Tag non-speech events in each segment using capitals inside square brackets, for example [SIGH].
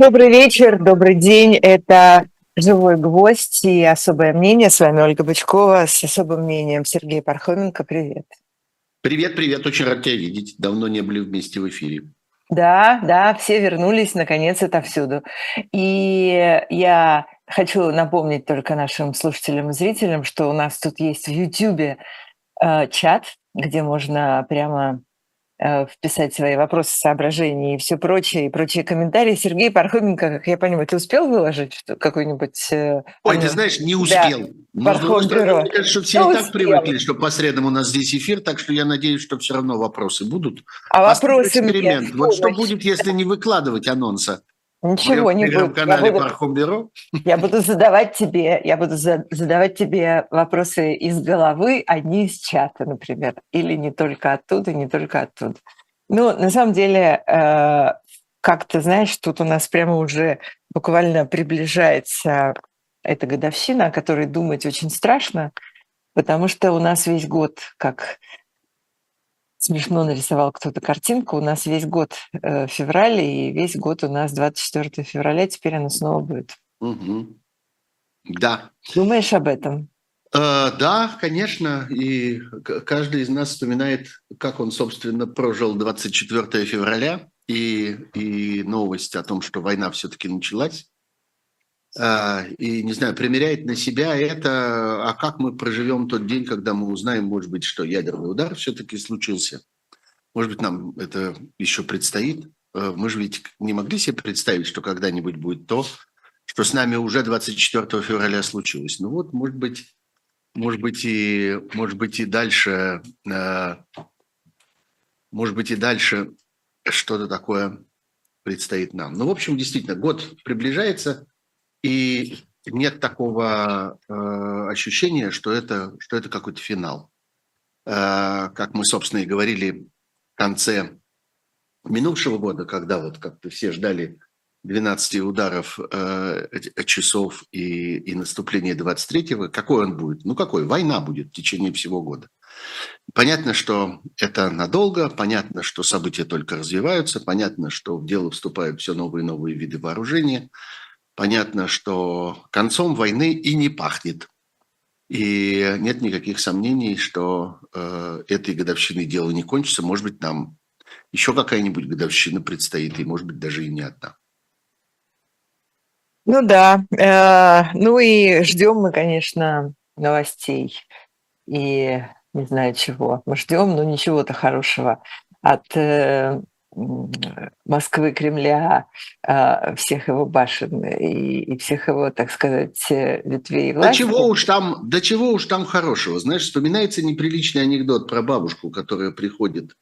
Добрый вечер, добрый день. Это «Живой гвоздь» и «Особое мнение». С вами Ольга Бычкова с особым мнением Сергей Пархоменко. Привет. Привет, привет. Очень рад тебя видеть. Давно не были вместе в эфире. Да, да, все вернулись, наконец, отовсюду. И я хочу напомнить только нашим слушателям и зрителям, что у нас тут есть в YouTube э, чат, где можно прямо вписать свои вопросы, соображения и все прочее, и прочие комментарии. Сергей Пархоменко, как я понимаю, ты успел выложить какой-нибудь... Э, Ой, ты знаешь, не успел. Да, Но, стороны, мне кажется, что все ну, и так успел. привыкли, что по средам у нас здесь эфир, так что я надеюсь, что все равно вопросы будут. А вопросы эксперимент. Мне вот что будет, если не выкладывать анонса? Ничего не будет. я буду, [LAUGHS] Я буду задавать тебе, я буду задавать тебе вопросы из головы, а не из чата, например, или не только оттуда, не только оттуда. Ну, на самом деле, э, как ты знаешь, тут у нас прямо уже буквально приближается эта годовщина, о которой думать очень страшно, потому что у нас весь год, как смешно нарисовал кто-то картинку. У нас весь год э, февраль, и весь год у нас 24 февраля. Теперь оно снова будет. Угу. Да. Думаешь об этом? Э, да, конечно. И каждый из нас вспоминает, как он, собственно, прожил 24 февраля и, и новость о том, что война все-таки началась. А, и, не знаю, примеряет на себя это, а как мы проживем тот день, когда мы узнаем, может быть, что ядерный удар все-таки случился. Может быть, нам это еще предстоит. А, мы же ведь не могли себе представить, что когда-нибудь будет то, что с нами уже 24 февраля случилось. Ну вот, может быть, может быть и, может быть и дальше, а, может быть и дальше что-то такое предстоит нам. Ну, в общем, действительно, год приближается – и нет такого э, ощущения, что это, что это какой-то финал. Э, как мы, собственно, и говорили в конце минувшего года, когда вот как-то все ждали 12 ударов э, часов и, и наступления 23-го, какой он будет? Ну какой? Война будет в течение всего года. Понятно, что это надолго, понятно, что события только развиваются, понятно, что в дело вступают все новые и новые виды вооружения – понятно, что концом войны и не пахнет. И нет никаких сомнений, что э, этой годовщиной дело не кончится. Может быть, нам еще какая-нибудь годовщина предстоит, и, может быть, даже и не одна. Ну да. Э, ну и ждем мы, конечно, новостей. И не знаю чего. Мы ждем, но ничего-то хорошего от э, Москвы, Кремля, а, всех его башен и, и всех его, так сказать, э, ветвей власти. Да чего уж там, да чего уж там хорошего. Знаешь, вспоминается неприличный анекдот про бабушку, которая приходит,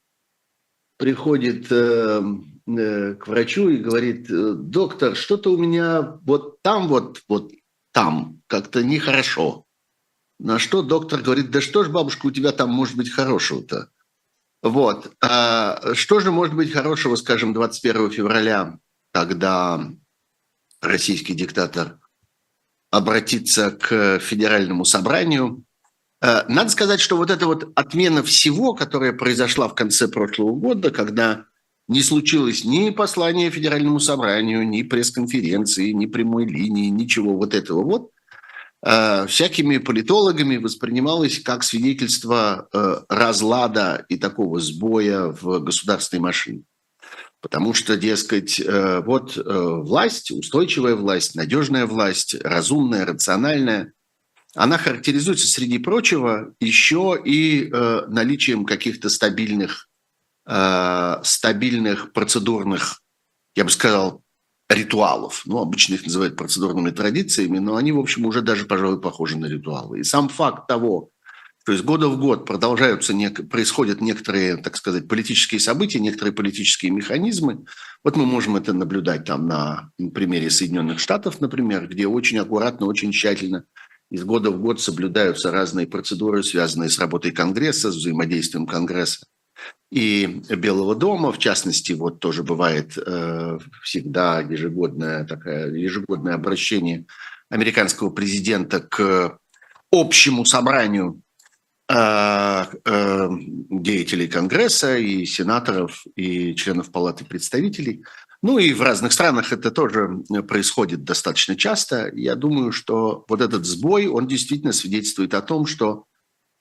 приходит э, э, к врачу и говорит, «Э, доктор, что-то у меня вот там вот, вот там как-то нехорошо. На что доктор говорит, да что ж, бабушка, у тебя там может быть хорошего-то? Вот. А что же может быть хорошего, скажем, 21 февраля, когда российский диктатор обратится к федеральному собранию? А, надо сказать, что вот эта вот отмена всего, которая произошла в конце прошлого года, когда не случилось ни послания федеральному собранию, ни пресс-конференции, ни прямой линии, ничего вот этого вот – всякими политологами воспринималось как свидетельство э, разлада и такого сбоя в государственной машине. Потому что, дескать, э, вот власть, устойчивая власть, надежная власть, разумная, рациональная, она характеризуется, среди прочего, еще и наличием каких-то стабильных, стабильных процедурных, я бы сказал, ритуалов. Ну, обычно их называют процедурными традициями, но они, в общем, уже даже, пожалуй, похожи на ритуалы. И сам факт того, что из года в год продолжаются, происходят некоторые, так сказать, политические события, некоторые политические механизмы. Вот мы можем это наблюдать там на примере Соединенных Штатов, например, где очень аккуратно, очень тщательно из года в год соблюдаются разные процедуры, связанные с работой Конгресса, с взаимодействием Конгресса и Белого дома. В частности, вот тоже бывает э, всегда ежегодное, такое, ежегодное обращение американского президента к общему собранию э, э, деятелей Конгресса и сенаторов и членов Палаты представителей – ну и в разных странах это тоже происходит достаточно часто. Я думаю, что вот этот сбой, он действительно свидетельствует о том, что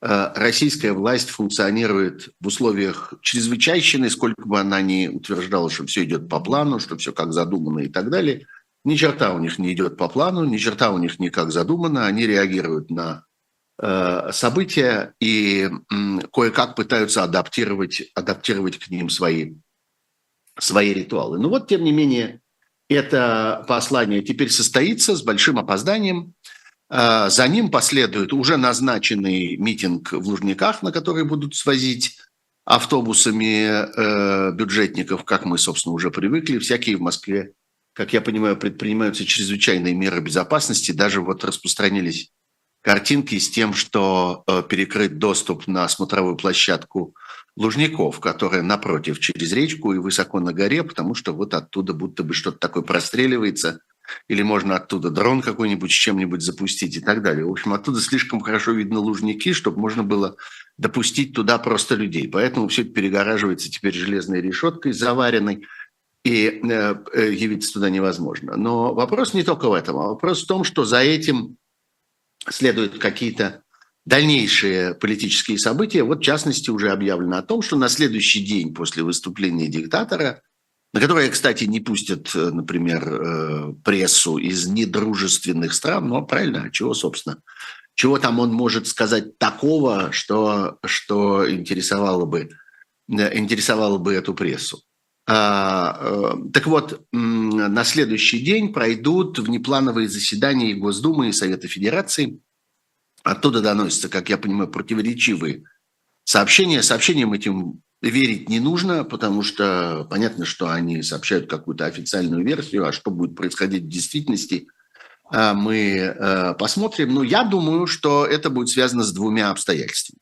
российская власть функционирует в условиях чрезвычайщины, сколько бы она ни утверждала, что все идет по плану, что все как задумано и так далее. Ни черта у них не идет по плану, ни черта у них не как задумано. Они реагируют на э, события и кое-как пытаются адаптировать, адаптировать к ним свои свои ритуалы. Но вот, тем не менее, это послание теперь состоится с большим опозданием. А, за ним последует уже назначенный митинг в Лужниках, на который будут свозить автобусами э, бюджетников, как мы, собственно, уже привыкли. Всякие в Москве, как я понимаю, предпринимаются чрезвычайные меры безопасности. Даже вот распространились картинки с тем, что э, перекрыт доступ на смотровую площадку Лужников, которая напротив, через речку и высоко на горе, потому что вот оттуда будто бы что-то такое простреливается, или можно оттуда дрон какой-нибудь с чем-нибудь запустить и так далее. В общем, оттуда слишком хорошо видно Лужники, чтобы можно было допустить туда просто людей. Поэтому все это перегораживается теперь железной решеткой заваренной, и э, э, явиться туда невозможно. Но вопрос не только в этом, а вопрос в том, что за этим следуют какие-то дальнейшие политические события. Вот, в частности, уже объявлено о том, что на следующий день после выступления диктатора, на которое, кстати, не пустят, э, например, э, прессу из недружественных стран, ну, правильно, а чего, собственно, чего там он может сказать такого, что, что интересовало, бы, э, интересовало бы эту прессу. А, так вот, на следующий день пройдут внеплановые заседания Госдумы, и Совета Федерации – Оттуда доносятся, как я понимаю, противоречивые сообщения. Сообщениям этим верить не нужно, потому что понятно, что они сообщают какую-то официальную версию, а что будет происходить в действительности, а, мы э, посмотрим. Но я думаю, что это будет связано с двумя обстоятельствами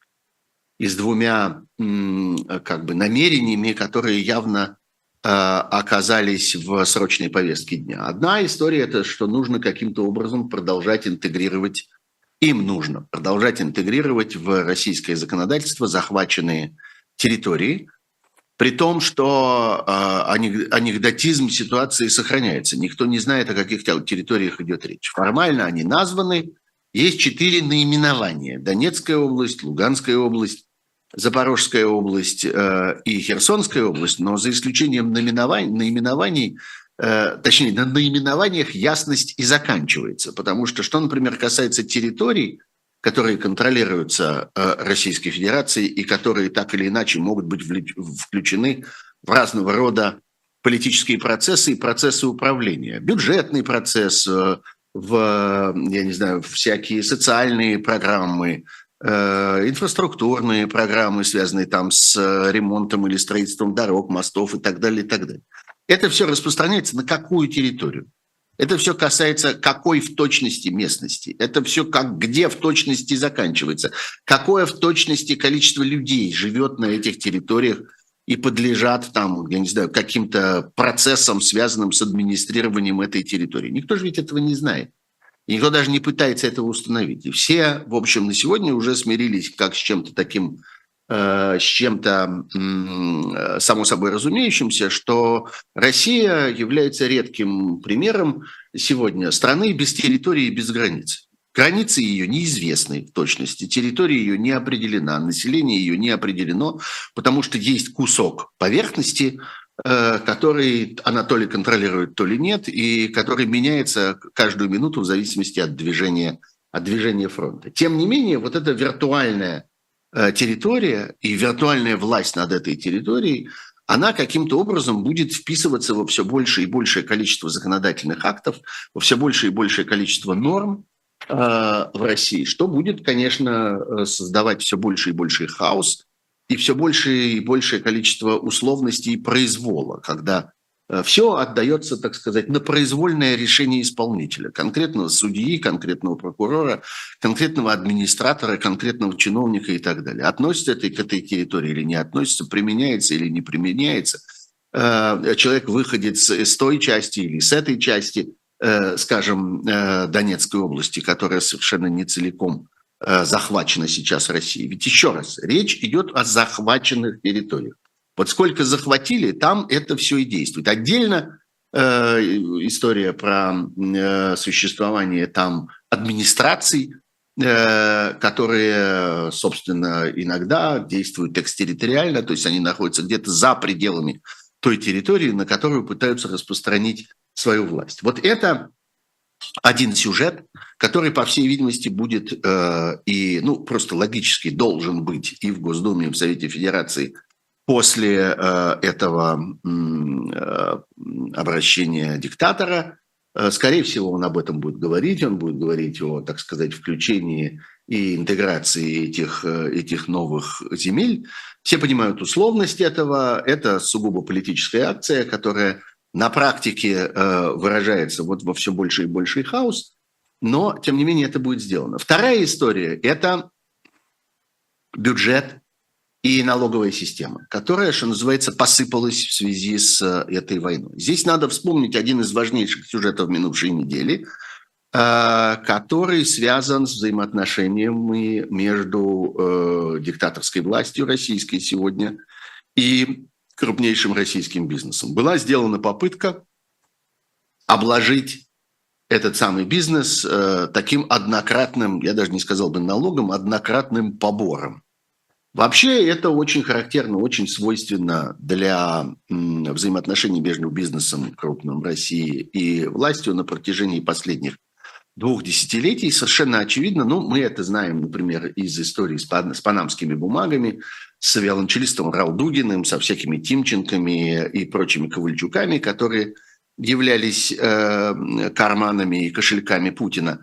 и с двумя как бы намерениями, которые явно э, оказались в срочной повестке дня. Одна история – это что нужно каким-то образом продолжать интегрировать им нужно продолжать интегрировать в российское законодательство захваченные территории, при том, что э, анекдотизм ситуации сохраняется. Никто не знает, о каких территориях идет речь. Формально они названы. Есть четыре наименования. Донецкая область, Луганская область, Запорожская область э, и Херсонская область. Но за исключением наименований, наименований Э, точнее, на наименованиях ясность и заканчивается. Потому что, что, например, касается территорий, которые контролируются э, Российской Федерацией и которые так или иначе могут быть включены в разного рода политические процессы и процессы управления. Бюджетный процесс, э, в, я не знаю, всякие социальные программы, инфраструктурные программы, связанные там с ремонтом или строительством дорог, мостов и так далее, и так далее. Это все распространяется на какую территорию? Это все касается какой в точности местности. Это все как где в точности заканчивается. Какое в точности количество людей живет на этих территориях и подлежат там, я не знаю, каким-то процессам, связанным с администрированием этой территории. Никто же ведь этого не знает. И никто даже не пытается этого установить. И все, в общем, на сегодня уже смирились как с чем-то таким с чем-то э, само собой разумеющимся, что Россия является редким примером сегодня страны без территории и без границ. Границы ее неизвестны в точности, территория ее не определена, население ее не определено, потому что есть кусок поверхности, э, который она то ли контролирует, то ли нет, и который меняется каждую минуту в зависимости от движения, от движения фронта. Тем не менее, вот эта виртуальная Э, территория и виртуальная власть над этой территорией, она каким-то образом будет вписываться во все большее и большее количество законодательных актов, во все большее и большее количество норм э, в России, что будет, конечно, э, создавать все больше и больше хаос и все большее и большее количество условностей и произвола, когда Э, все отдается, так сказать, на произвольное решение исполнителя, конкретного судьи, конкретного прокурора, конкретного администратора, конкретного чиновника и так далее. Относится это к этой территории или не относится, применяется или не применяется. Э, человек выходит с той части или с этой части, э, скажем, Донецкой области, которая совершенно не целиком захвачена сейчас Россией. Ведь еще раз, речь идет о захваченных территориях. Вот сколько захватили, там это все и действует. Отдельно э, история про э, существование там администраций, э, которые, собственно, иногда действуют экстерриториально, то есть они находятся где-то за пределами той территории, на которую пытаются распространить свою власть. Вот это один сюжет, который, по всей видимости, будет э, и, ну, просто логически должен быть и в Госдуме, и в Совете Федерации – после э, этого э, обращения диктатора. Э, скорее всего, он об этом будет говорить, он будет говорить о, так сказать, включении и интеграции этих, этих новых земель. Все понимают условность этого. Это сугубо политическая акция, которая на практике выражается вот во все больше и больше хаос, но, тем не менее, это будет сделано. Вторая история – это бюджет и налоговая система, которая, что называется, посыпалась в связи с э, этой войной. Здесь надо вспомнить один из важнейших сюжетов минувшей недели, э, который связан с взаимоотношениями между э, диктаторской властью российской сегодня и крупнейшим российским бизнесом. Была сделана попытка обложить этот самый бизнес таким однократным, я даже не сказал бы налогом, однократным побором. Вообще это очень характерно, очень свойственно для взаимоотношений между бизнесом крупным России и властью на протяжении последних двух десятилетий. Совершенно очевидно, ну, мы это знаем, например, из истории с, с панамскими бумагами, с виолончелистом Ралдугиным, со всякими Тимченками и прочими Ковальчуками, которые являлись э, карманами и кошельками Путина.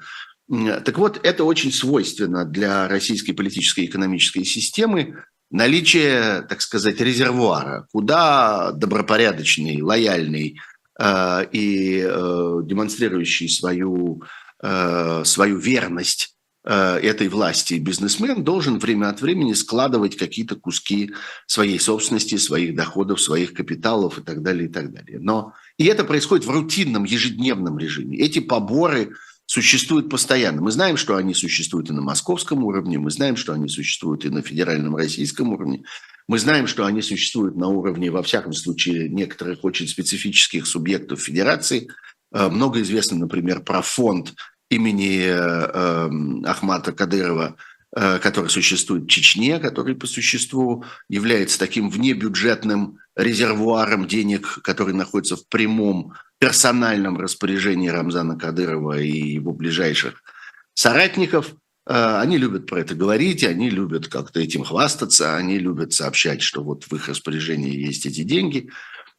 Так вот, это очень свойственно для российской политической и экономической системы наличие, так сказать, резервуара, куда добропорядочный, лояльный э, и э, демонстрирующий свою, э, свою верность э, этой власти бизнесмен должен время от времени складывать какие-то куски своей собственности, своих доходов, своих капиталов и так далее, и так далее. Но и это происходит в рутинном, ежедневном режиме. Эти поборы – существуют постоянно. Мы знаем, что они существуют и на московском уровне, мы знаем, что они существуют и на федеральном российском уровне, мы знаем, что они существуют на уровне, во всяком случае, некоторых очень специфических субъектов федерации. Э, много известно, например, про фонд имени э, эм, Ахмата Кадырова, который существует в Чечне, который по существу является таким внебюджетным резервуаром денег, который находится в прямом персональном распоряжении Рамзана Кадырова и его ближайших соратников. Э, они любят про это говорить, они любят как-то этим хвастаться, они любят сообщать, что вот в их распоряжении есть эти деньги.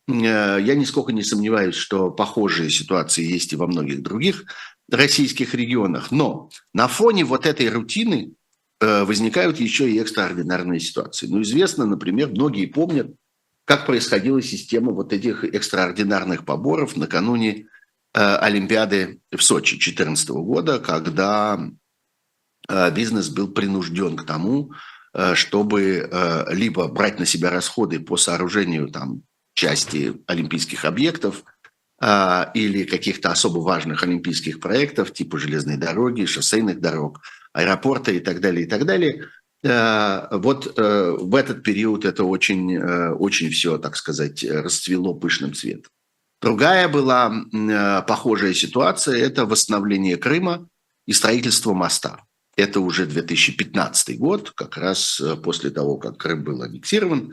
Э, я нисколько не сомневаюсь, что похожие ситуации есть и во многих других российских регионах. Но на фоне вот этой рутины э, возникают еще и экстраординарные ситуации. Ну, известно, например, многие помнят как происходила система вот этих экстраординарных поборов накануне э, Олимпиады в Сочи 2014 года, когда э, бизнес был принужден к тому, э, чтобы э, либо брать на себя расходы по сооружению там, части олимпийских объектов э, или каких-то особо важных олимпийских проектов, типа железной дороги, шоссейных дорог, аэропорта и так далее, и так далее, Э, вот э, в этот период это очень, э, очень все, так сказать, расцвело пышным цветом. Другая была похожая ситуация – это восстановление Крыма и строительство моста. Это уже 2015 год, как раз после того, как Крым был аннексирован.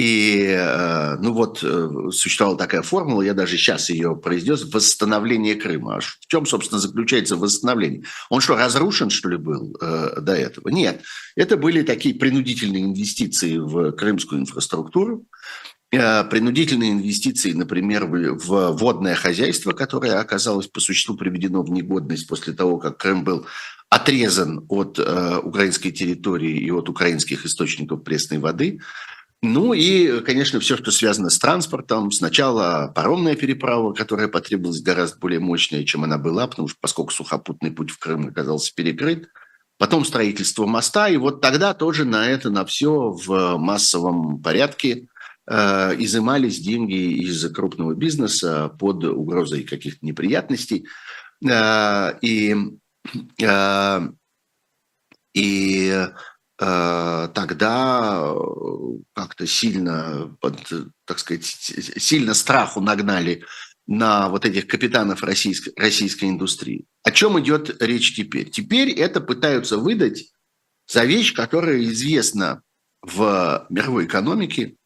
И, э, ну вот, э, существовала такая формула, я даже сейчас ее произнес, восстановление Крыма. А в чем, собственно, заключается восстановление? Он что, разрушен, что ли, был э, до этого? Нет. Это были такие принудительные инвестиции в крымскую инфраструктуру, принудительные инвестиции, например, в водное хозяйство, которое оказалось по существу приведено в негодность после того, как Крым был отрезан от украинской территории и от украинских источников пресной воды – Ну и, конечно, все, что связано с транспортом. Сначала паромная переправа, которая потребовалась гораздо более мощная, чем она была, потому что поскольку сухопутный путь в Крым оказался перекрыт. Потом строительство моста, и вот тогда тоже на это, на все в массовом порядке э, изымались деньги из крупного бизнеса под угрозой каких-то неприятностей. Э, и э, и тогда э, как-то сильно, так сказать, сильно страху нагнали на вот этих капитанов российской, российской индустрии. О чем идет речь теперь? Теперь это пытаются выдать за вещь, которая известна в мировой экономике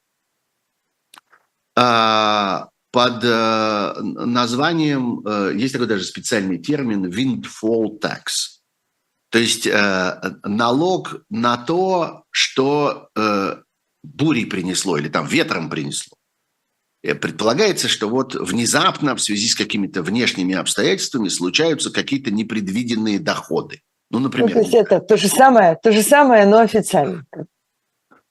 а, под э, названием, есть такой даже специальный термин, windfall tax – то есть э, налог на то, что э, бурей принесло или там ветром принесло. Э, предполагается, что вот внезапно в связи с какими-то внешними обстоятельствами случаются какие-то непредвиденные доходы. Ну, например. Ну, то есть это то же самое, то же самое, но официально.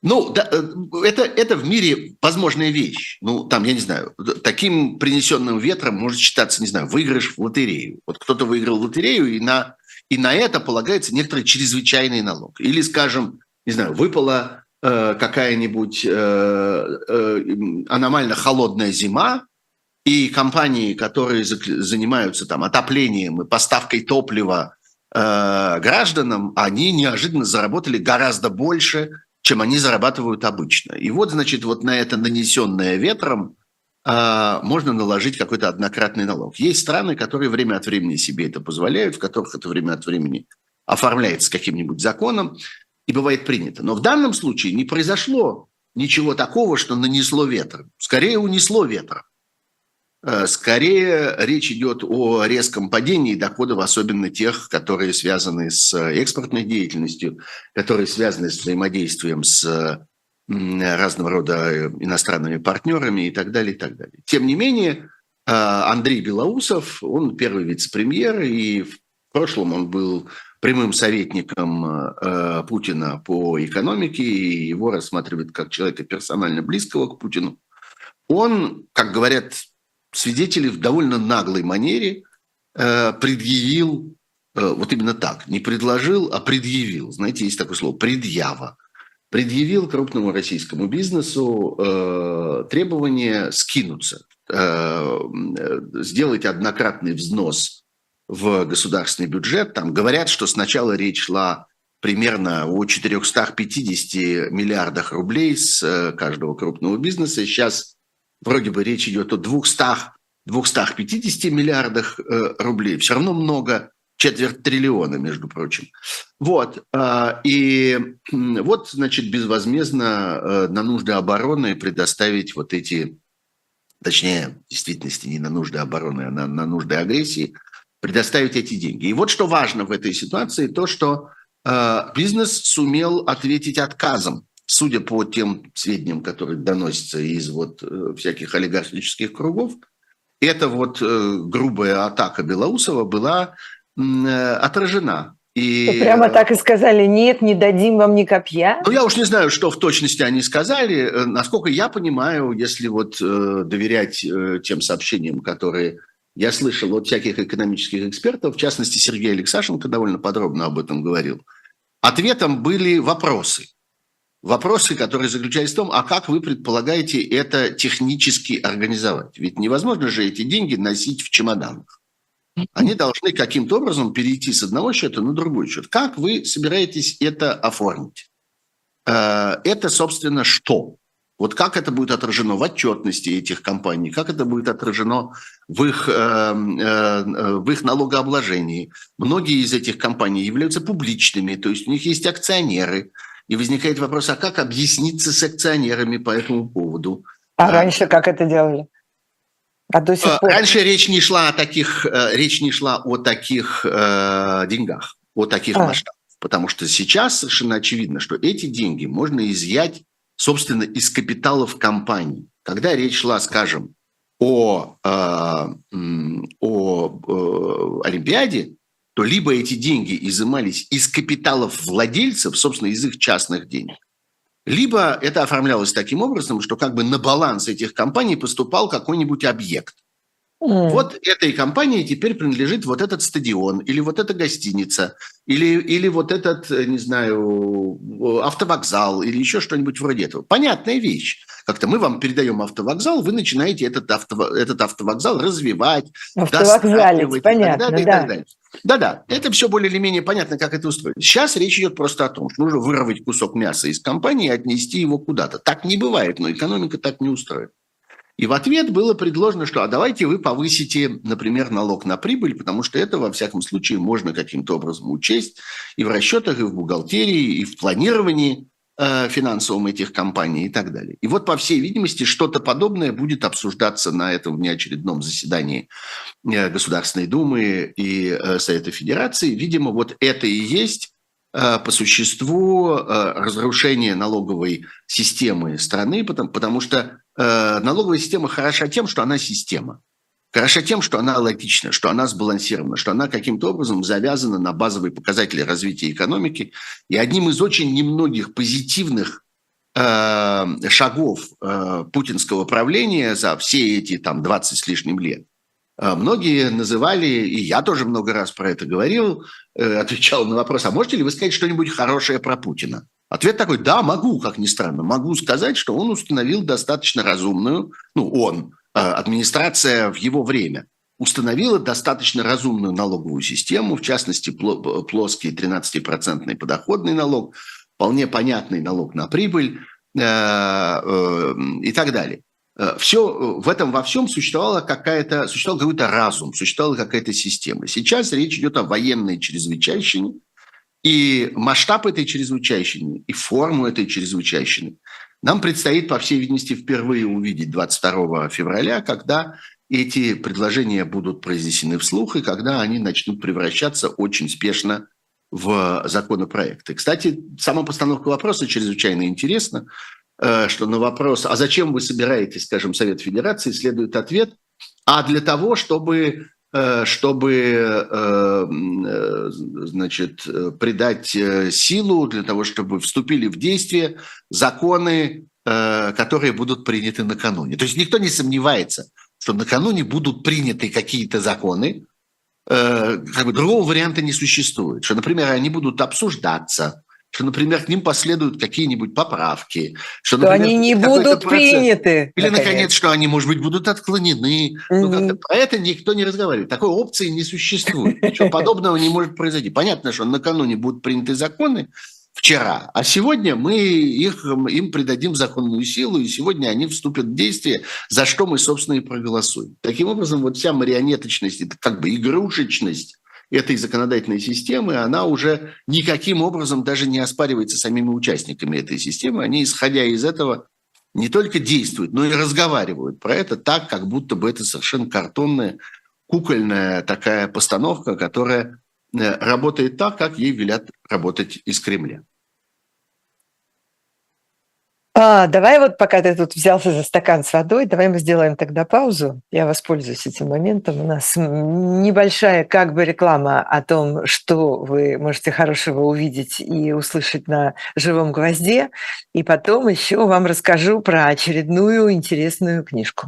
Ну, да, э, это, это в мире возможная вещь. Ну, там, я не знаю, таким принесенным ветром может считаться, не знаю, выигрыш в лотерею. Вот кто-то выиграл лотерею и на и на это полагается некоторый чрезвычайный налог. Или, скажем, не знаю, выпала э, какая-нибудь э, э, аномально холодная зима, и компании, которые занимаются там отоплением и поставкой топлива э, гражданам, они неожиданно заработали гораздо больше, чем они зарабатывают обычно. И вот, значит, вот на это нанесенное ветром можно наложить какой-то однократный налог. Есть страны, которые время от времени себе это позволяют, в которых это время от времени оформляется каким-нибудь законом и бывает принято. Но в данном случае не произошло ничего такого, что нанесло ветр. Скорее унесло ветр. Э, скорее речь идет о резком падении доходов, особенно тех, которые связаны с экспортной деятельностью, которые связаны с взаимодействием с разного рода э, иностранными партнерами и так далее, и так далее. Тем не менее, а, Андрей Белоусов, он первый вице-премьер, и в прошлом он был прямым советником э, Путина по экономике, и его рассматривают как человека персонально близкого к Путину. Он, как говорят свидетели, в довольно наглой манере э, предъявил, вот именно так, не предложил, а предъявил. Знаете, есть такое слово «предъява» предъявил крупному российскому бизнесу э, требование скинуться, э, сделать однократный взнос в государственный бюджет. Там говорят, что сначала речь шла примерно о 450 миллиардах рублей с э, каждого крупного бизнеса. Сейчас вроде бы речь идет о 200 250 миллиардах э, рублей. Все равно много четверть триллиона, между прочим. Вот. А, и вот, значит, безвозмездно э, на нужды обороны предоставить вот эти, точнее, в действительности не на нужды обороны, а на, на нужды агрессии, предоставить эти деньги. И вот что важно в этой ситуации, то, что э, бизнес сумел ответить отказом, судя по тем сведениям, которые доносятся из вот э, всяких олигархических кругов, эта вот грубая атака Белоусова была Э, отражена. И... Прямо так и сказали, нет, не дадим вам ни копья? Ну, я уж не знаю, что в точности они сказали. Э, насколько я понимаю, если вот э, доверять э, тем сообщениям, которые я слышал от всяких экономических экспертов, в частности, Сергей Алексашенко довольно подробно об этом говорил, ответом были вопросы. Вопросы, которые заключались в том, а как вы предполагаете это технически организовать? Ведь невозможно же эти деньги носить в чемоданах. Они должны каким-то образом перейти с одного счета на другой счет. Как вы собираетесь это оформить? Э, это, собственно, что? Вот как это будет отражено в отчетности этих компаний, как это будет отражено в их, э, э, в их налогообложении. Многие из этих компаний являются публичными, то есть у них есть акционеры. И возникает вопрос, а как объясниться с акционерами по этому поводу? А раньше как это делали? А до сих э, пор... Раньше речь не шла о таких, э, речь не шла о таких э, деньгах, о таких а. масштабах. Потому что сейчас совершенно очевидно, что эти деньги можно изъять, собственно, из капиталов компаний. Когда речь шла, скажем, о, э, о э, Олимпиаде, то либо эти деньги изымались из капиталов владельцев, собственно, из их частных денег, либо это оформлялось таким образом, что как бы на баланс этих компаний поступал какой-нибудь объект. Mm. Вот этой компании теперь принадлежит вот этот стадион, или вот эта гостиница, или, или вот этот, э, не знаю, автовокзал, или еще что-нибудь вроде этого. Понятная вещь. Как-то мы вам передаем автовокзал, вы начинаете этот, авто, этот автовокзал развивать, Автовокзалить, понятно, и так далее, да. И так далее. Да-да, это все более или менее понятно, как это устроено. Сейчас речь идет просто о том, что нужно вырвать кусок мяса из компании и отнести его куда-то. Так не бывает, но экономика так не устроена. И в ответ было предложено, что а давайте вы повысите, например, налог на прибыль, потому что это, во всяком случае, можно каким-то образом учесть и в расчетах, и в бухгалтерии, и в планировании э, финансовом этих компаний и так далее. И вот, по всей видимости, что-то подобное будет обсуждаться на этом внеочередном заседании э, Государственной Думы и э, Совета Федерации. Видимо, вот это и есть Э, по существу э, разрушение налоговой системы страны, потому, потому что налоговая система хороша тем, что она система. Хороша тем, что она логична, что она сбалансирована, что она каким-то образом завязана на базовые показатели развития экономики. И одним из очень немногих позитивных э, шагов э, путинского правления за все эти там 20 с лишним лет а многие называли, и я тоже много раз про это говорил, э, отвечал на вопрос, а можете ли вы сказать что-нибудь хорошее про Путина? Ответ такой, да, могу, как ни странно. Могу сказать, что он установил достаточно разумную, ну, он, э, администрация в его время, установила достаточно разумную налоговую систему, в частности, плоский 13-процентный подоходный налог, вполне понятный налог на прибыль э, и так далее. Э, все, э, в этом во всем существовала какая-то, существовал какой-то разум, существовала какая-то система. Сейчас речь идет о военной чрезвычайщине, и масштаб этой чрезвычайщины, и форму этой чрезвычайщины нам предстоит, по всей видимости, впервые увидеть 22 февраля, когда эти предложения будут произнесены вслух, и когда они начнут превращаться очень спешно в законопроекты. Кстати, сама постановка вопроса чрезвычайно интересна. Э, что на вопрос, а зачем вы собираетесь, скажем, Совет Федерации, следует ответ, а для того, чтобы чтобы э, значит, придать силу, для того, чтобы вступили в действие законы, которые будут приняты накануне. То есть никто не сомневается, что накануне будут приняты какие-то законы, как бы другого варианта не существует, что, например, они будут обсуждаться, что, например, к ним последуют какие-нибудь поправки, что, например, они не будут процесс, приняты. Или, наконец. наконец, что они, может быть, будут отклонены. Mm-hmm. Ну, про это никто не разговаривает. Такой опции не существует. Ничего подобного не может произойти. Понятно, что накануне будут приняты законы, вчера, а сегодня мы их, им придадим законную силу, и сегодня они вступят в действие, за что мы, собственно, и проголосуем. Таким образом, вот вся марионеточность, это как бы игрушечность этой законодательной системы, она уже никаким образом даже не оспаривается самими участниками этой системы. Они, исходя из этого, не только действуют, но и разговаривают про это так, как будто бы это совершенно картонная, кукольная такая постановка, которая э, работает так, как ей велят работать из Кремля. А, давай вот, пока ты тут взялся за стакан с водой, давай мы сделаем тогда паузу. Я воспользуюсь этим моментом. У нас небольшая как бы реклама о том, что вы можете хорошего увидеть и услышать на живом гвозде. И потом еще вам расскажу про очередную интересную книжку.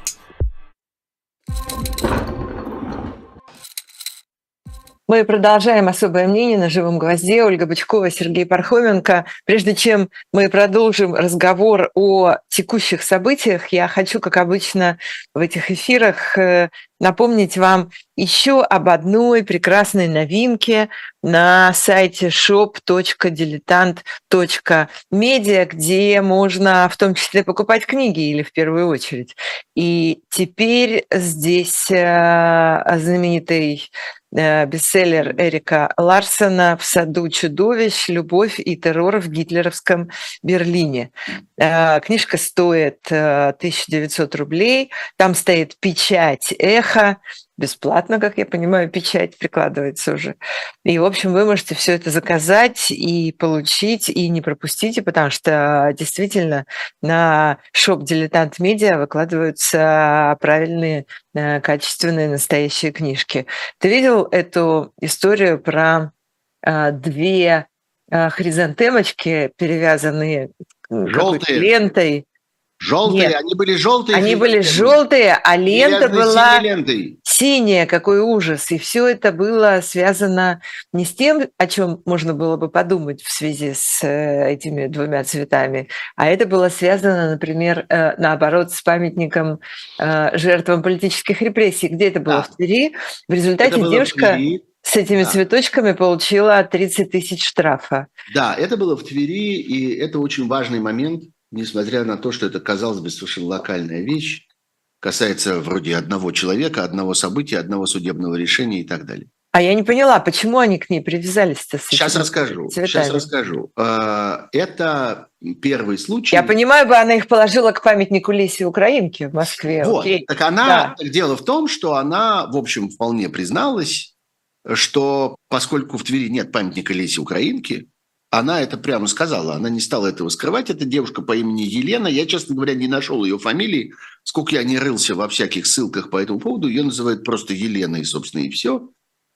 Мы продолжаем особое мнение на живом гвозде. Ольга Бычкова, Сергей Пархоменко. Прежде чем мы продолжим разговор о текущих событиях, я хочу, как обычно в этих эфирах, э, напомнить вам еще об одной прекрасной новинке на сайте shop.diletant.media, где можно в том числе покупать книги или в первую очередь. И теперь здесь э, знаменитый бестселлер Эрика Ларсона «В саду чудовищ. Любовь и террор в гитлеровском Берлине». Э, книжка стоит 1900 рублей, там стоит печать «Эхо», бесплатно, как я понимаю, печать прикладывается уже. И, в общем, вы можете все это заказать и получить, и не пропустите, потому что действительно на шоп «Дилетант Медиа» выкладываются правильные, э, качественные, настоящие книжки. Ты видел эту историю про э, две э, хризантемочки, перевязанные Желтые. лентой Желтые, Нет. они были желтые. Они были фиолетовые. желтые, а лента была лентой. синяя, какой ужас. И все это было связано не с тем, о чем можно было бы подумать в связи с э, этими двумя цветами, а это было связано, например, э, наоборот, с памятником э, жертвам политических репрессий. Где это было? Да. В Твери. В результате было в девушка Твери. с этими Да. цветочками получила 30 тысяч штрафа. Да, это было в Твери, и это очень важный момент, несмотря на то, что это казалось бы совершенно локальная вещь, касается вроде одного человека, одного события, одного судебного решения и так далее. А я не поняла, почему они к ней привязались-то с Сейчас расскажу. цветами? Сейчас расскажу. Э, Это первый случай. Я понимаю, бы она их положила к памятнику Лисе Украинки в Москве. Вот. Окей. Так она, Да. дело в том, что она, в общем, вполне призналась, что поскольку в Твери нет памятника Лесе Украинки, она это прямо сказала, она не стала этого скрывать. Это девушка по имени Елена. Я, честно говоря, не нашел ее фамилии. Сколько я не рылся во всяких ссылках по этому поводу, ее называют просто Еленой, собственно, и все.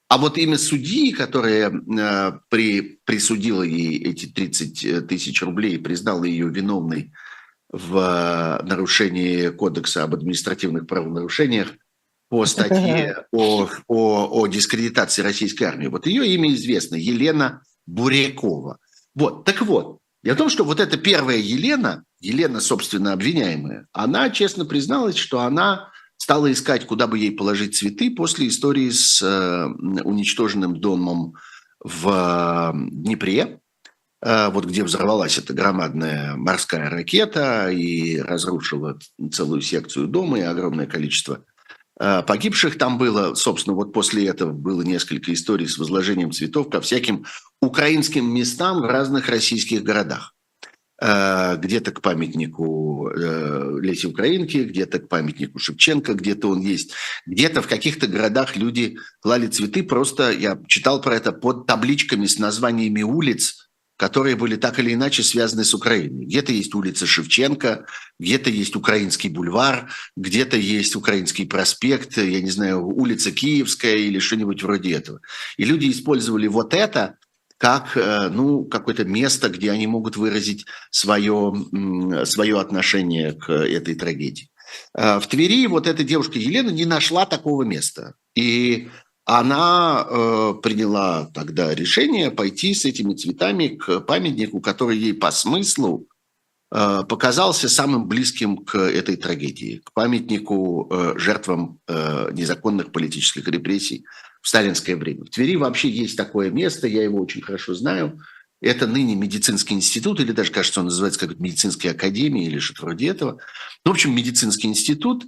А вот имя судьи, которая э, при, присудила ей эти 30 тысяч рублей и признала ее виновной в э, нарушении кодекса об административных правонарушениях по статье о, о, о дискредитации российской армии. Вот ее имя известно, Елена Бурякова. Вот, так вот, дело в том, что вот эта первая Елена, Елена, собственно, обвиняемая, она честно призналась, что она стала искать, куда бы ей положить цветы после истории с э, уничтоженным домом в э, Днепре, э, вот где взорвалась эта громадная морская ракета и разрушила целую секцию дома и огромное количество погибших. Там было, собственно, вот после этого было несколько историй с возложением цветов ко всяким украинским местам в разных российских городах. Э, Где-то к памятнику э, Лесе Украинки, где-то к памятнику Шевченко, где-то он есть. Где-то в каких-то городах люди клали цветы просто, я читал про это, под табличками с названиями улиц, которые были так или иначе связаны с Украиной. Где-то есть улица Шевченко, где-то есть Украинский бульвар, где-то есть Украинский проспект, я не знаю, улица Киевская или что-нибудь вроде этого. И люди использовали вот это как э, ну, какое-то место, где они могут выразить свое, свое отношение к этой трагедии. Э, В Твери вот эта девушка Елена не нашла такого места. И она э, приняла тогда решение пойти с этими цветами к памятнику, который ей по смыслу э, показался самым близким к этой трагедии, к памятнику э, жертвам э, незаконных политических репрессий в сталинское время. В Твери вообще есть такое место, я его очень хорошо знаю. Это ныне медицинский институт, или даже, кажется, он называется как медицинская академия или что-то вроде этого. Ну, в общем, медицинский институт,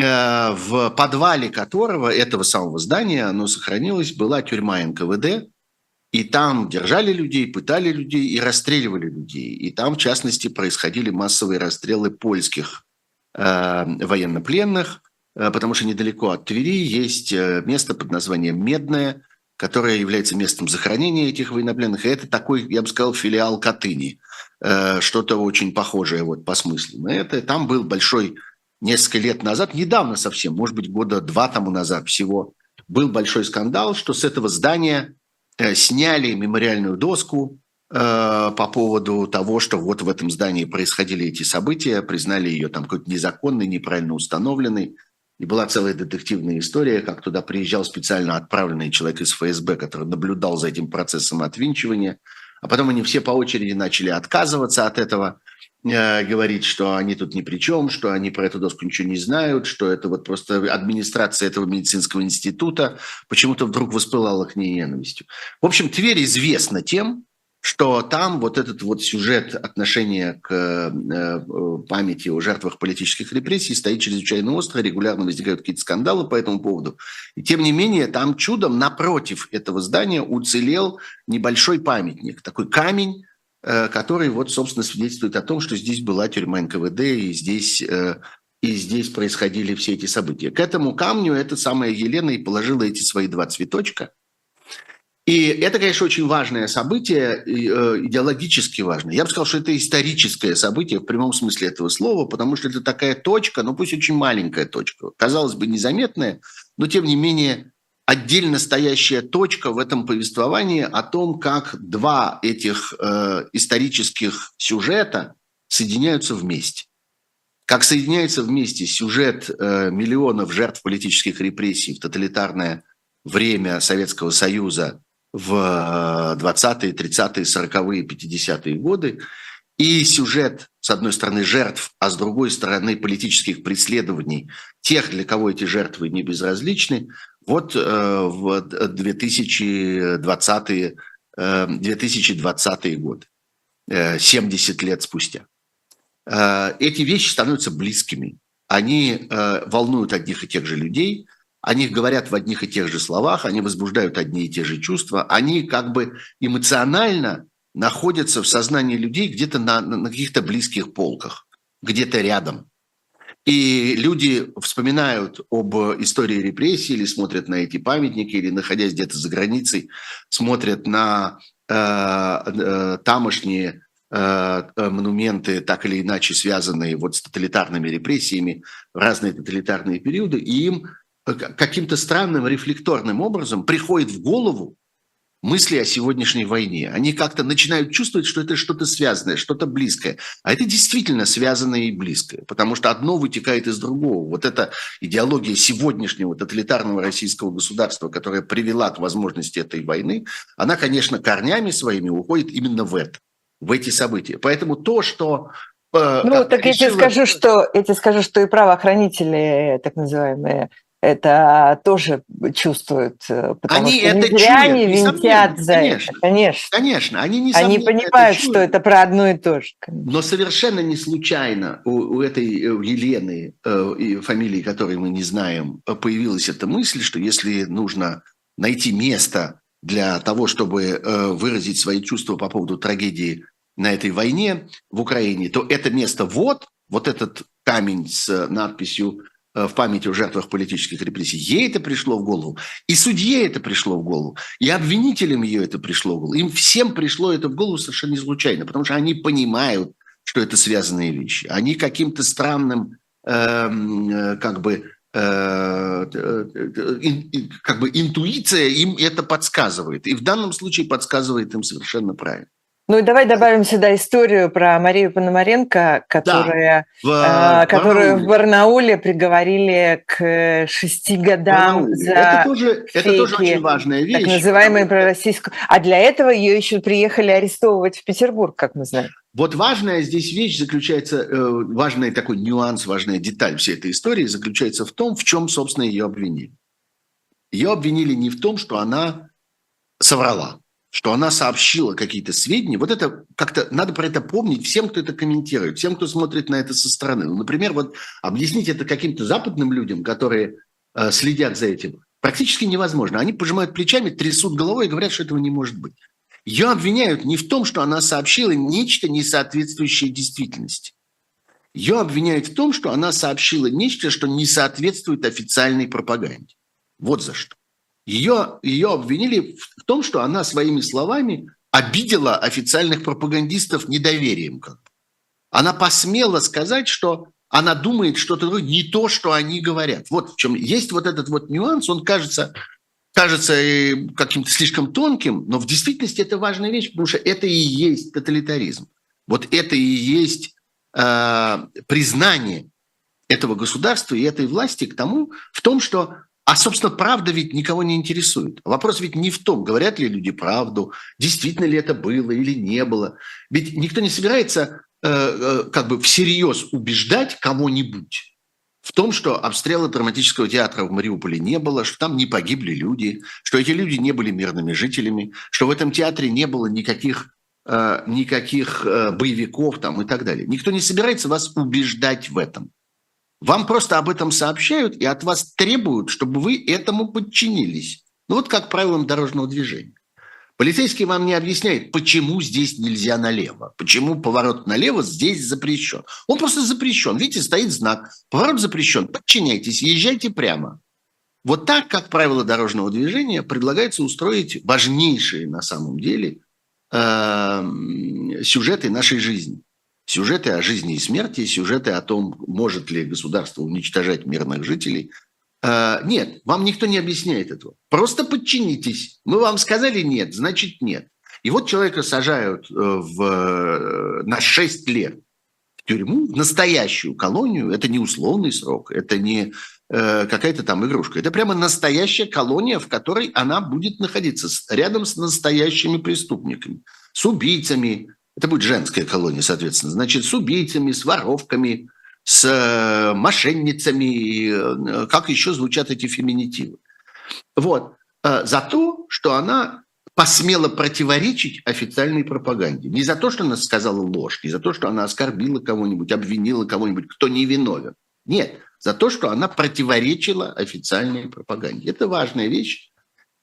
в подвале которого, этого самого здания, оно сохранилось, была тюрьма НКВД, и там держали людей, пытали людей и расстреливали людей. И там, в частности, происходили массовые расстрелы польских э, военнопленных, э, потому что недалеко от Твери есть э, место под названием Медное, которое является местом захоронения этих военнопленных. И это такой, я бы сказал, филиал Катыни. Э, что-то очень похожее вот по смыслу на это. Там был большой, несколько лет назад, недавно совсем, может быть, года два тому назад всего, был большой скандал, что с этого здания э, сняли мемориальную доску э, по поводу того, что вот в этом здании происходили эти события, признали ее там какой-то незаконной, неправильно установленной. И была целая детективная история, как туда приезжал специально отправленный человек из ФСБ, который наблюдал за этим процессом отвинчивания. А потом они все по очереди начали отказываться от этого. Э, говорит, что они тут ни при чем, что они про эту доску ничего не знают, что это вот просто администрация этого медицинского института почему-то вдруг воспылала к ней ненавистью. В общем, Тверь известна тем, что там вот этот вот сюжет отношения к э, памяти о жертвах политических репрессий стоит чрезвычайно остро, регулярно возникают какие-то скандалы по этому поводу. И тем не менее, там чудом напротив этого здания уцелел небольшой памятник, такой камень, э, который вот, собственно, свидетельствует о том, что здесь была тюрьма НКВД, и здесь, э, и здесь происходили все эти события. К этому камню эта самая Елена и положила эти свои два цветочка – и это, конечно, очень важное событие, э, идеологически важное. Я бы сказал, что это историческое событие в прямом смысле этого слова, потому что это такая точка, ну пусть очень маленькая точка, казалось бы, незаметная, но тем не менее отдельно стоящая точка в этом повествовании о том, как два этих э, исторических сюжета соединяются вместе. Как соединяется вместе сюжет э, миллионов жертв политических репрессий в тоталитарное время Советского Союза в 20-е, 30-е, 40-е, 50-е годы. И сюжет, с одной стороны, жертв, а с другой стороны, политических преследований тех, для кого эти жертвы не безразличны, вот э, в 2020-е 2020 э, годы, 70 лет спустя. Э, эти вещи становятся близкими. Они волнуют одних и тех же людей – они говорят в одних и тех же словах, они возбуждают одни и те же чувства, они как бы эмоционально находятся в сознании людей где-то на, на каких-то близких полках, где-то рядом. И люди вспоминают об истории репрессий или смотрят на эти памятники, или находясь где-то за границей, смотрят на э, э, тамошние э, монументы, так или иначе связанные вот с тоталитарными репрессиями в разные тоталитарные периоды, и им каким-то странным рефлекторным образом приходит в голову мысли о сегодняшней войне. Они как-то начинают чувствовать, что это что-то связанное, что-то близкое. А это действительно связанное и близкое, потому что одно вытекает из другого. Вот эта идеология сегодняшнего тоталитарного российского государства, которая привела к возможности этой войны, она, конечно, корнями своими уходит именно в это, в эти события. Поэтому то, что э, ну, так решила... я тебе скажу, что, я тебе скажу, что и правоохранители, так называемые, это тоже чувствуют, э, потому они что это не зря чуют, они винтят за конечно, это, конечно. Конечно, они, они понимают, это что это про одно и то же. Конечно. Но совершенно не случайно у, у этой э, Елены, э, фамилии которой мы не знаем, э, появилась эта мысль, что если нужно найти место для того, чтобы э, выразить свои чувства по поводу трагедии на этой войне в Украине, то это место вот, вот этот камень с надписью в памяти о жертвах политических репрессий. Ей это пришло в голову, и судье это пришло в голову, и обвинителям ее это пришло в голову. Им всем пришло это в голову совершенно не случайно, потому что они понимают, что это связанные вещи. Они каким-то странным, эм, э, как бы, э, э, как бы интуиция им это подсказывает. И в данном случае подсказывает им совершенно правильно. Ну и давай добавим сюда историю про Марию Пономаренко, которая, да, в, э, которую Барнауле. в Барнауле приговорили к шести годам Барнауле. за это тоже, фейки, это тоже очень важная вещь. Так называемую пророссийскую. А для этого ее еще приехали арестовывать в Петербург, как мы знаем. Вот важная здесь вещь заключается, э, важный такой нюанс, важная деталь всей этой истории заключается в том, в чем, собственно, ее обвинили. Ее обвинили не в том, что она соврала что она сообщила какие-то сведения, вот это как-то надо про это помнить всем, кто это комментирует, всем, кто смотрит на это со стороны. Ну, например, вот объяснить это каким-то западным людям, которые э, следят за этим, практически невозможно. Они пожимают плечами, трясут головой и говорят, что этого не может быть. Ее обвиняют не в том, что она сообщила нечто, не соответствующее действительности. Ее обвиняют в том, что она сообщила нечто, что не соответствует официальной пропаганде. Вот за что. Ее, ее обвинили в том, что она своими словами обидела официальных пропагандистов недоверием. Она посмела сказать, что она думает что-то не то, что они говорят. Вот в чем есть вот этот вот нюанс, он кажется, кажется каким-то слишком тонким, но в действительности это важная вещь, потому что это и есть тоталитаризм. Вот это и есть э, признание этого государства и этой власти к тому, в том, что а, собственно, правда ведь никого не интересует. Вопрос ведь не в том, говорят ли люди правду, действительно ли это было или не было. Ведь никто не собирается э, как бы всерьез убеждать кого-нибудь в том, что обстрела драматического театра в Мариуполе не было, что там не погибли люди, что эти люди не были мирными жителями, что в этом театре не было никаких никаких боевиков там и так далее. Никто не собирается вас убеждать в этом. Вам просто об этом сообщают и от вас требуют, чтобы вы этому подчинились. Ну вот как правилам дорожного движения. Полицейский вам не объясняет, почему здесь нельзя налево, почему поворот налево здесь запрещен. Он просто запрещен. Видите, стоит знак. Поворот запрещен. Подчиняйтесь, езжайте прямо. Вот так, как правило дорожного движения, предлагается устроить важнейшие на самом деле э, сюжеты нашей жизни. Сюжеты о жизни и смерти, сюжеты о том, может ли государство уничтожать мирных жителей – а, нет, вам никто не объясняет этого. Просто подчинитесь. Мы вам сказали нет, значит нет. И вот человека сажают э, в, э, на 6 лет в тюрьму, в настоящую колонию. Это не условный срок, это не э, какая-то там игрушка. Это прямо настоящая колония, в которой она будет находиться рядом с настоящими преступниками, с убийцами. Это будет женская колония, соответственно. Значит, с убийцами, с воровками, с э, мошенницами, э, как еще звучат эти феминитивы. Вот. Э, за то, что она посмела противоречить официальной пропаганде. Не за то, что она сказала ложь, не за то, что она оскорбила кого-нибудь, обвинила кого-нибудь, кто не виновен. Нет, за то, что она противоречила официальной пропаганде. Это важная вещь.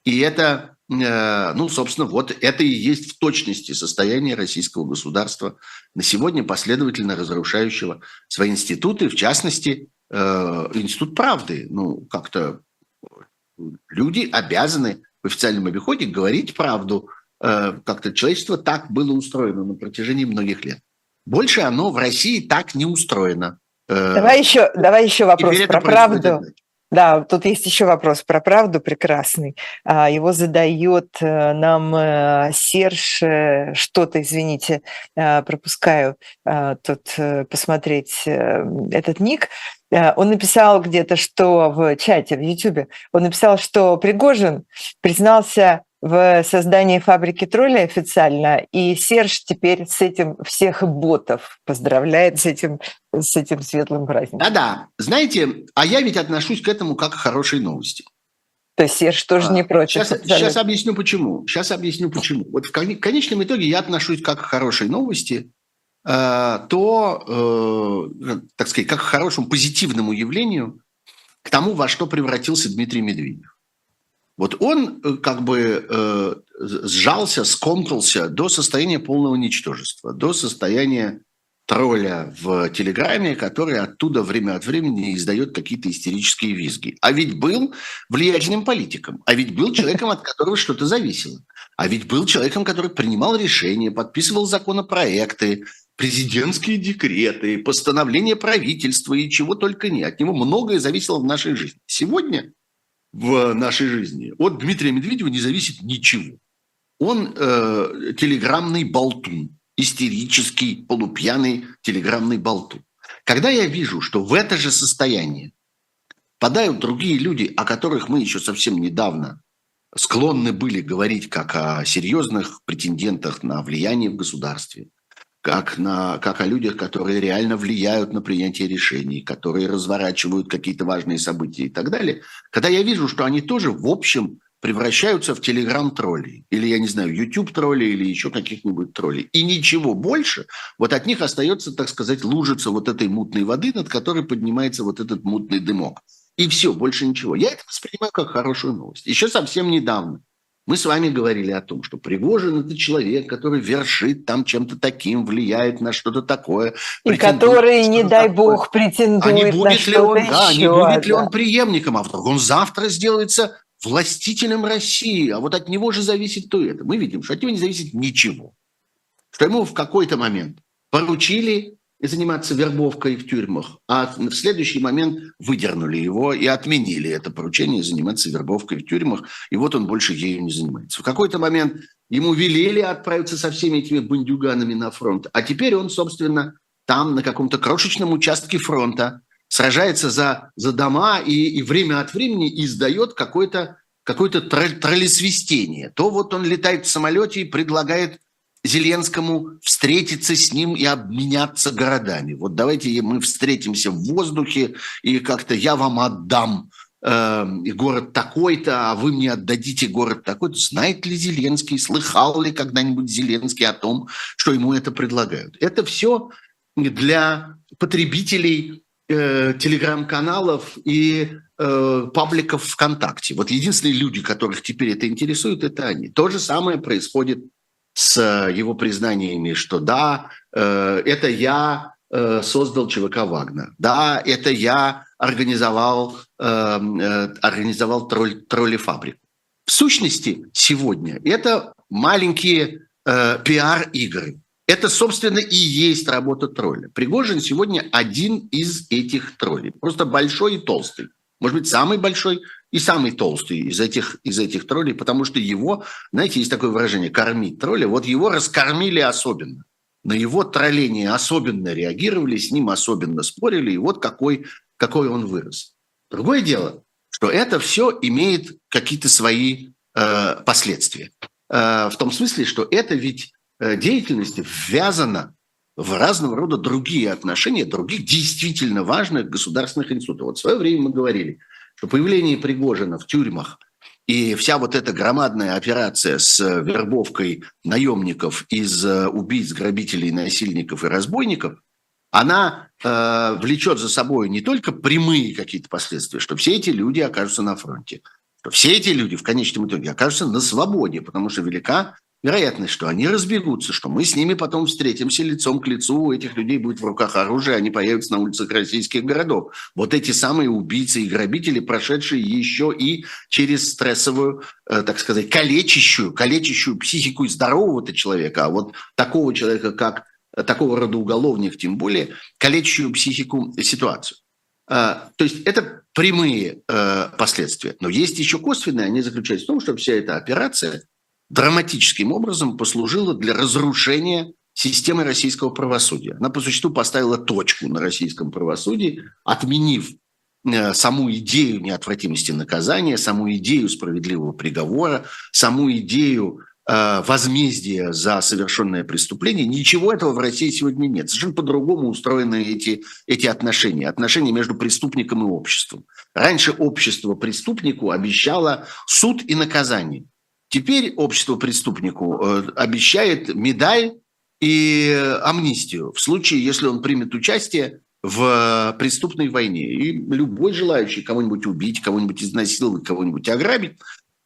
И это Э, ну, собственно, вот это и есть в точности состояние российского государства на сегодня, последовательно разрушающего свои институты, в частности, э, Институт правды. Ну, как-то люди обязаны в официальном обиходе говорить правду. Э, как-то человечество так было устроено на протяжении многих лет. Больше оно в России так не устроено. Давай еще, давай еще вопрос про правду. Да, тут есть еще вопрос про правду прекрасный. А, его задает э, нам э, Серж, э, что-то, извините, пропускаю тут посмотреть этот ник. Он написал где-то, что в чате, в Ютубе, он написал, что Пригожин признался в создании фабрики троллей официально, и Серж теперь с этим всех ботов поздравляет с этим, с этим светлым праздником. Да-да, знаете, а я ведь отношусь к этому как к хорошей новости. То есть Серж тоже а, не против. Сейчас, сейчас объясню почему. Сейчас объясню почему. Вот в конечном итоге я отношусь как к хорошей новости, э, то, э, так сказать, как к хорошему позитивному явлению, к тому, во что превратился Дмитрий Медведев. Вот он э, как бы э, сжался, скомкался до состояния полного ничтожества, до состояния тролля в Телеграме, который оттуда время от времени издает какие-то истерические визги. А ведь был влиятельным политиком, а ведь был человеком, от которого что-то зависело. А ведь был человеком, который принимал решения, подписывал законопроекты, президентские декреты, постановления правительства и чего только не. От него многое зависело в нашей жизни. Сегодня в нашей жизни. От Дмитрия Медведева не зависит ничего. Он э, телеграммный болтун, истерический, полупьяный телеграммный болтун. Когда я вижу, что в это же состояние падают другие люди, о которых мы еще совсем недавно склонны были говорить как о серьезных претендентах на влияние в государстве, как, на, как о людях, которые реально влияют на принятие решений, которые разворачивают какие-то важные события и так далее, когда я вижу, что они тоже в общем превращаются в телеграм-троллей, или, я не знаю, YouTube-троллей, или еще каких-нибудь троллей, и ничего больше, вот от них остается, так сказать, лужица вот этой мутной воды, над которой поднимается вот этот мутный дымок. И все, больше ничего. Я это воспринимаю как хорошую новость. Еще совсем недавно мы с вами говорили о том, что Пригожин – это человек, который вершит там чем-то таким, влияет на что-то такое. И который, не дай такое. бог, претендует а не будет на ли он, да, не будет да. ли он преемником, а вдруг он завтра сделается властителем России, а вот от него же зависит то это. Мы видим, что от него не зависит ничего. Что ему в какой-то момент поручили и заниматься вербовкой в тюрьмах, а в следующий момент выдернули его и отменили это поручение заниматься вербовкой в тюрьмах, и вот он больше ею не занимается. В какой-то момент ему велели отправиться со всеми этими бандюганами на фронт, а теперь он, собственно, там на каком-то крошечном участке фронта сражается за, за дома и, и время от времени издает какое-то какое-то троллесвистение. То вот он летает в самолете и предлагает Зеленскому встретиться с ним и обменяться городами. Вот давайте мы встретимся в воздухе, и как-то я вам отдам э, город такой-то, а вы мне отдадите город такой-то. Знает ли Зеленский, слыхал ли когда-нибудь Зеленский о том, что ему это предлагают? Это все для потребителей э, телеграм-каналов и э, пабликов ВКонтакте. Вот единственные люди, которых теперь это интересует, это они. То же самое происходит с его признаниями, что да, э, это я э, создал ЧВК «Вагнер», да, это я организовал, э, э, организовал тролль, троллифабрику. В сущности, сегодня это маленькие э, пиар-игры. Это, собственно, и есть работа тролля. Пригожин сегодня один из этих троллей. Просто большой и толстый. Может быть, самый большой и самый толстый из этих, из этих троллей, потому что его, знаете, есть такое выражение «кормить тролля», вот его раскормили особенно. На его тролление особенно реагировали, с ним особенно спорили, и вот какой, какой он вырос. Другое дело, что это все имеет какие-то свои э, последствия. Э, в том смысле, что это ведь Э, деятельности ввязано в разного рода другие отношения, других действительно важных государственных институтов. Вот в свое время мы говорили, что появление Пригожина в тюрьмах и вся вот эта громадная операция с вербовкой наемников из э, убийц, грабителей, насильников и разбойников, она э, влечет за собой не только прямые какие-то последствия, что все эти люди окажутся на фронте, что все эти люди в конечном итоге окажутся на свободе, потому что велика вероятность, что они разбегутся, что мы с ними потом встретимся лицом к лицу, у этих людей будет в руках оружие, они появятся на улицах российских городов. Вот эти самые убийцы и грабители, прошедшие еще и через стрессовую, э, так сказать, калечащую, калечащую психику здорового-то человека, а вот такого человека, как э, такого рода уголовник, тем более, калечащую психику ситуацию. А, то есть это прямые э, последствия. Но есть еще косвенные, они заключаются в том, что вся эта операция – драматическим образом послужила для разрушения системы российского правосудия. Она по существу поставила точку на российском правосудии, отменив э, саму идею неотвратимости наказания, саму идею справедливого приговора, саму идею э, возмездия за совершенное преступление. Ничего этого в России сегодня нет. Совершенно по-другому устроены эти, эти отношения. Отношения между преступником и обществом. Раньше общество преступнику обещало суд и наказание – Теперь общество преступнику э, обещает медаль и амнистию в случае, если он примет участие в преступной войне. И любой желающий кого-нибудь убить, кого-нибудь изнасиловать, кого-нибудь ограбить,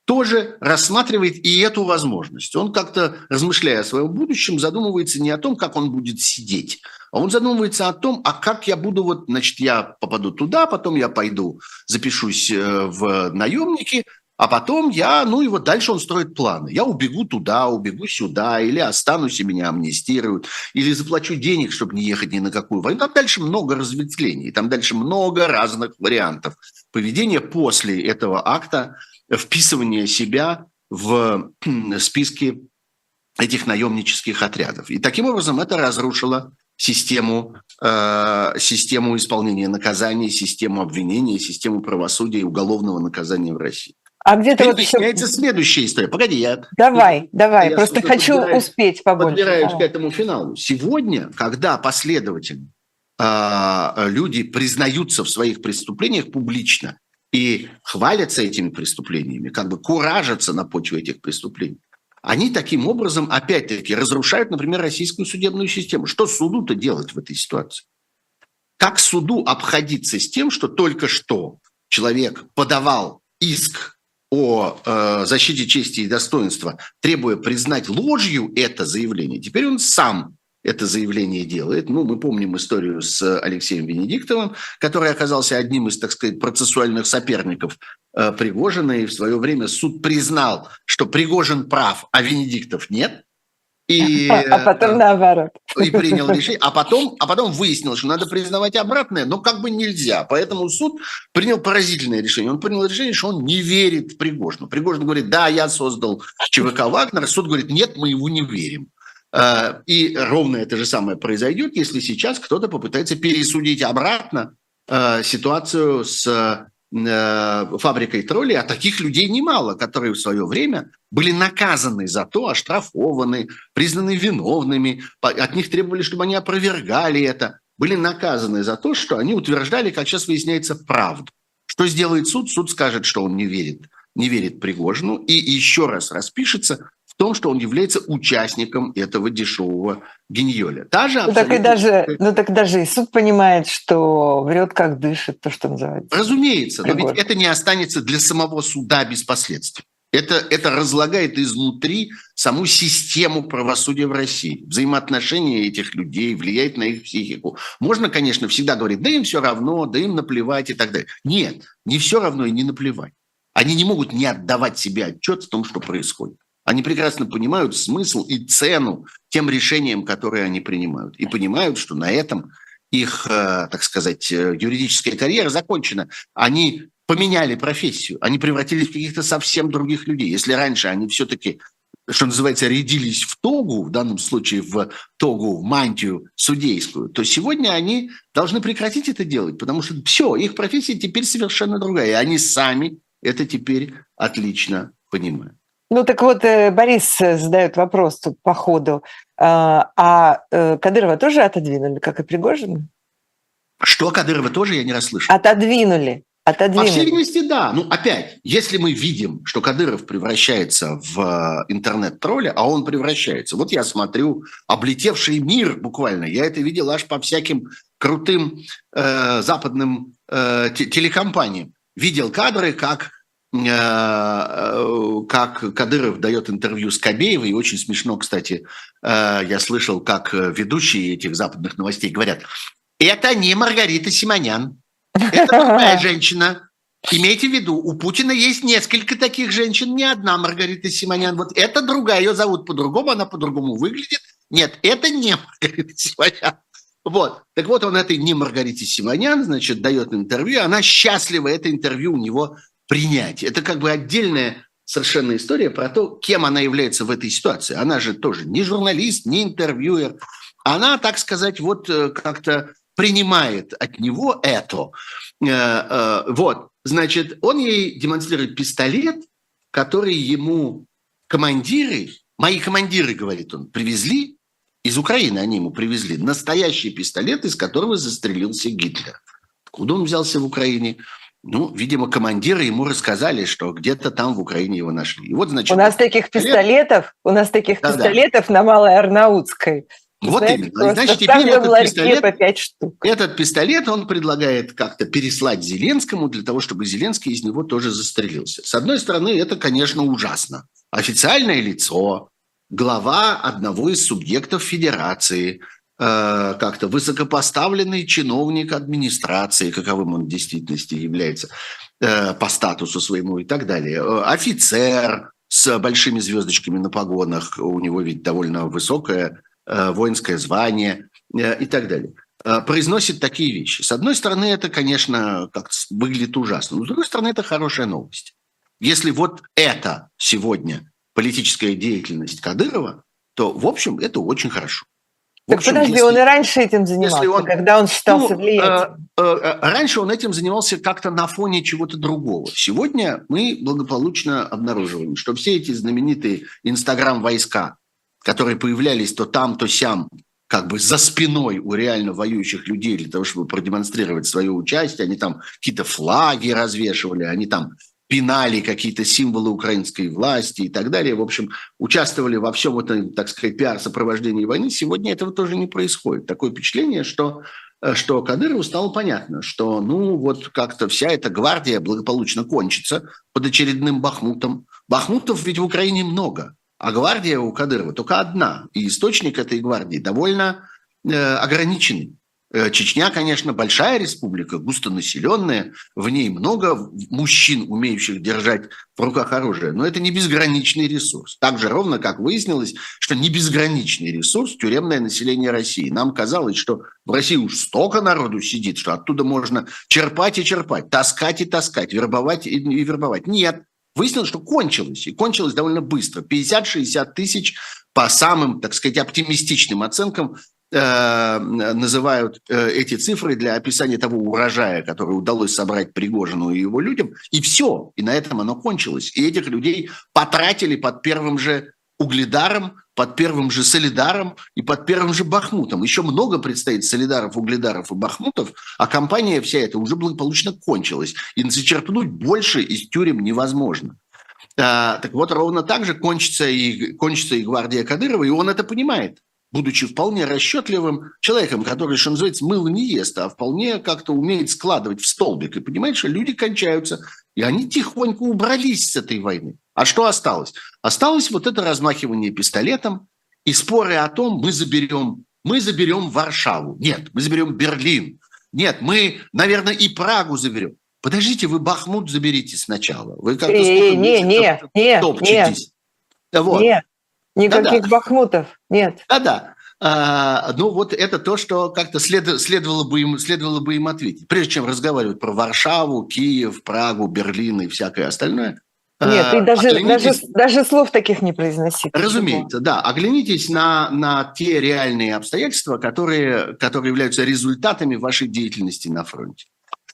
тоже рассматривает и эту возможность. Он как-то, размышляя о своем будущем, задумывается не о том, как он будет сидеть, а он задумывается о том, а как я буду, вот, значит, я попаду туда, потом я пойду, запишусь э, в наемники, а потом я, ну и вот дальше он строит планы. Я убегу туда, убегу сюда, или останусь и меня амнистируют, или заплачу денег, чтобы не ехать ни на какую войну. Там дальше много разветвлений, там дальше много разных вариантов поведения после этого акта, вписывания себя в [CLEARS THROAT] списки этих наемнических отрядов. И таким образом это разрушило систему, э, систему исполнения наказаний, систему обвинения, систему правосудия и уголовного наказания в России. А где-то вот еще... следующая история. Погоди, я... Давай, давай, я просто хочу успеть побольше. Подбираюсь к этому финалу. Сегодня, когда последовательно э, люди признаются в своих преступлениях публично и хвалятся этими преступлениями, как бы куражатся на почве этих преступлений, они таким образом, опять-таки, разрушают, например, российскую судебную систему. Что суду-то делать в этой ситуации? Как суду обходиться с тем, что только что человек подавал иск о э, защите чести и достоинства, требуя признать ложью это заявление, теперь он сам это заявление делает. Ну, мы помним историю с Алексеем Венедиктовым, который оказался одним из, так сказать, процессуальных соперников э, Пригожина, и в свое время суд признал, что Пригожин прав, а Венедиктов нет. И, а потом наоборот. И принял [LAUGHS] решение. А потом, а потом выяснилось, что надо признавать обратное, но как бы нельзя. Поэтому суд принял поразительное решение. Он принял решение, что он не верит Пригожину. Пригожин говорит, да, я создал ЧВК «Вагнер». Суд говорит, нет, мы его не верим. А, и ровно это же самое произойдет, если сейчас кто-то попытается пересудить обратно а, ситуацию с э, фабрикой троллей, а таких людей немало, которые в свое время были наказаны за то, оштрафованы, признаны виновными, от них требовали, чтобы они опровергали это, были наказаны за то, что они утверждали, как сейчас выясняется, правду. Что сделает суд? Суд скажет, что он не верит, не верит Пригожину и еще раз распишется том, что он является участником этого дешевого геньоля. Даже ну, так и даже, ну так даже и суд понимает, что врет как дышит, то, что называется. Разумеется, Пригожин. но ведь это не останется для самого суда без последствий. Это, это разлагает изнутри саму систему правосудия в России. Взаимоотношения этих людей влияет на их психику. Можно, конечно, всегда говорить, да им все равно, да им наплевать и так далее. Нет, не все равно и не наплевать. Они не могут не отдавать себе отчет в том, что происходит. Они прекрасно понимают смысл и цену тем решениям, которые они принимают. И понимают, что на этом их, э, так сказать, э, юридическая карьера закончена. Они поменяли профессию, они превратились в каких-то совсем других людей. Если раньше они все-таки, что называется, рядились в тогу, в данном случае в тогу, в мантию судейскую, то сегодня они должны прекратить это делать, потому что все, их профессия теперь совершенно другая, и они сами это теперь отлично понимают. Ну так вот, э, Борис э, задает вопрос тут по ходу. А, а э, Кадырова тоже отодвинули, как и Пригожина? Что Кадырова тоже, я не расслышал. Отодвинули. Отодвинули. По всей видимости, да. Ну, опять, если мы видим, что Кадыров превращается в интернет-тролля, а он превращается. Вот я смотрю облетевший мир буквально. Я это видел аж по всяким крутым э, западным э, телекомпаниям. Видел кадры, как как Кадыров дает интервью с Кобеевой, и очень смешно, кстати, э, я слышал, как ведущие этих западных новостей говорят, это не Маргарита Симонян, это другая [LAUGHS] женщина. Имейте в виду, у Путина есть несколько таких женщин, не одна Маргарита Симонян. Вот это другая, ее зовут по-другому, она по-другому выглядит. Нет, это не [LAUGHS] Маргарита Симонян. Вот. Так вот, он этой не Маргарите Симонян, значит, дает интервью. Она счастлива, это интервью у него принять. Это как бы отдельная совершенно история про то, кем она является в этой ситуации. Она же тоже не журналист, не интервьюер. Она, так сказать, вот э, как-то принимает от него это. Э, э, вот, значит, он ей демонстрирует пистолет, который ему командиры, мои командиры, говорит он, привезли из Украины, они ему привезли настоящий пистолет, из которого застрелился Гитлер. Откуда он взялся в Украине? Ну, видимо, командиры ему рассказали, что где-то там в Украине его нашли. И вот, значит, у нас таких пистолетов, у нас таких да, пистолетов да. на Малой Арнаутской. Вот Знаете, именно. Значит, теперь этот пистолет, по 5 штук. этот пистолет он предлагает как-то переслать Зеленскому для того, чтобы Зеленский из него тоже застрелился. С одной стороны, это, конечно, ужасно. Официальное лицо, глава одного из субъектов федерации – Э, как-то высокопоставленный чиновник администрации, каковым он в действительности является э, по статусу своему и так далее, э, офицер с большими звездочками на погонах, у него ведь довольно высокое воинское звание и так далее, произносит такие вещи. С одной стороны, это, конечно, как выглядит ужасно, но с другой стороны, это хорошая новость. Если вот это сегодня политическая деятельность Кадырова, то, в общем, это очень хорошо. Так общем, подожди, если, он и раньше этим занимался, он, когда он считался ну, влиятельным. Э, э, раньше он этим занимался как-то на фоне чего-то другого. Сегодня мы благополучно обнаруживаем, что все эти знаменитые инстаграм-войска, которые появлялись то там, то сям, как бы за спиной у реально воюющих людей для того, чтобы продемонстрировать свое участие. Они там какие-то флаги развешивали, они там пинали какие-то символы украинской власти и так далее. В общем, участвовали во всем этом, так сказать, пиар-сопровождении войны. Сегодня этого тоже не происходит. Такое впечатление, что э, что Кадырову стало понятно, что ну вот как-то вся эта гвардия благополучно кончится под очередным Бахмутом. Бахмутов ведь в Украине много, а гвардия у Кадырова только одна. И источник этой гвардии довольно э, ограниченный. Э, Чечня, конечно, большая республика, густонаселенная, в ней много мужчин, умеющих держать в руках оружие, но это не безграничный ресурс. Так же ровно, как выяснилось, что не безграничный ресурс тюремное население России. Нам казалось, что в России уж столько народу сидит, что оттуда можно черпать и черпать, таскать и таскать, вербовать и, вербовать. Нет, выяснилось, что кончилось, и кончилось довольно быстро. 50-60 тысяч по самым, так сказать, оптимистичным оценкам э, называют э, эти цифры для описания того урожая, который удалось собрать Пригожину и его людям, и все, и на этом оно кончилось. И этих людей потратили под первым же угледаром, под первым же солидаром и под первым же бахмутом. Еще много предстоит солидаров, угледаров и бахмутов, а компания вся эта уже благополучно кончилась. И зачерпнуть больше из тюрем невозможно. А, так вот, ровно так же кончится и, кончится и гвардия Кадырова, и он это понимает будучи вполне расчетливым человеком, который, что называется, мыло не ест, а вполне как-то умеет складывать в столбик. И понимает, что люди кончаются. И они тихонько убрались с этой войны. А что осталось? Осталось вот это размахивание пистолетом и споры о том, мы заберем, мы заберем Варшаву. Нет, мы заберем Берлин. Нет, мы, наверное, и Прагу заберем. Подождите, вы Бахмут заберите сначала. Вы как-то не, не, не, нет, нет, вот. нет, никаких Да-да. Бахмутов, нет. Да-да. А, ну вот это то, что как-то след, следовало, бы им, следовало бы им ответить. Прежде чем разговаривать про Варшаву, Киев, Прагу, Берлин и всякое остальное. Нет, а, ты даже, оглянитесь... даже, даже слов таких не произноси. Разумеется, да. Оглянитесь на, на те реальные обстоятельства, которые, которые являются результатами вашей деятельности на фронте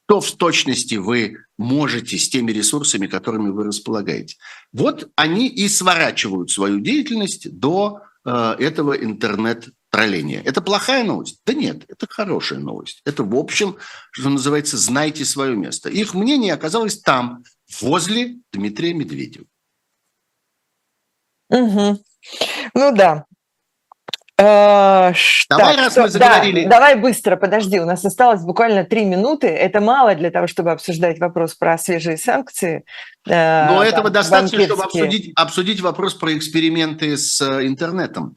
что в точности вы можете с теми ресурсами, которыми вы располагаете. Вот они и сворачивают свою деятельность до э, этого интернет-тролления. Это плохая новость? Да нет, это хорошая новость. Это, в общем, что называется, знайте свое место. Их мнение оказалось там, возле Дмитрия Медведева. Угу. Ну да, Э, давай, так, раз что, мы заговорили... Да, давай быстро, подожди, у нас осталось буквально три минуты. Это мало для того, чтобы обсуждать вопрос про свежие санкции. Э, Но этого достаточно, банкетские. чтобы обсудить, обсудить вопрос про эксперименты с э, интернетом,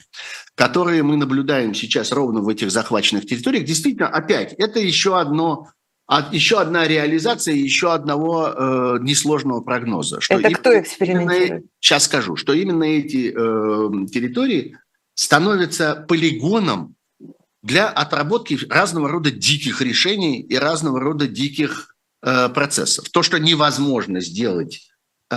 которые мы наблюдаем сейчас ровно в этих захваченных территориях. Действительно, опять, это еще одно еще одна реализация еще одного э, несложного прогноза. Что Это кто экспериментирует? Именно, сейчас скажу, что именно эти э, территории становится полигоном для отработки разного рода диких решений и разного рода диких э, процессов. То, что невозможно сделать э,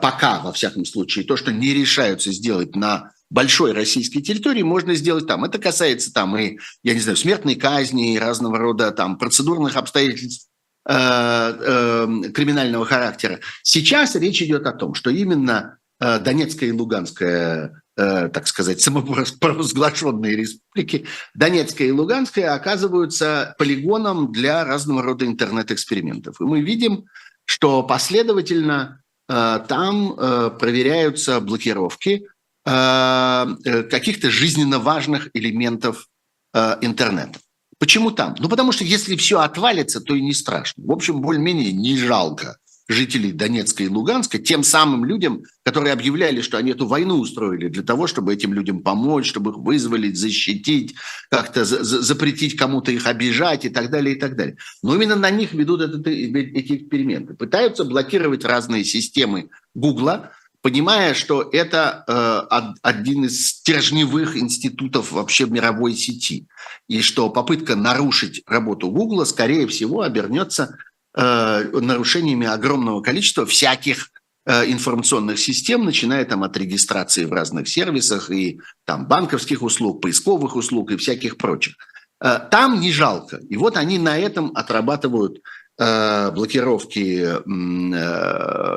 пока, во всяком случае, то, что не решаются сделать на большой российской территории, можно сделать там. Это касается там и, я не знаю, смертной казни, и разного рода там процедурных обстоятельств э, э, криминального характера. Сейчас речь идет о том, что именно э, Донецкая и Луганская Э, так сказать, самопровозглашенные республики, Донецкая и Луганская, оказываются полигоном для разного рода интернет-экспериментов. И мы видим, что последовательно э, там э, проверяются блокировки каких-то жизненно важных элементов интернета. Почему там? Ну, потому что если все отвалится, то и не страшно. В общем, более-менее не жалко жителей Донецка и Луганска, тем самым людям, которые объявляли, что они эту войну устроили для того, чтобы этим людям помочь, чтобы их вызволить, защитить, как-то за запретить кому-то их обижать и так далее, и так далее. Но именно на них ведут этот, эти эксперименты. Пытаются блокировать разные системы Гугла, понимая, что это э, один из стержневых институтов вообще мировой сети, и что попытка нарушить работу Гугла, скорее всего, обернется Э, нарушениями огромного количества всяких э, информационных систем, начиная там от регистрации в разных сервисах и там банковских услуг, поисковых услуг и всяких прочих. Э, там не жалко. И вот они на этом отрабатывают блокировки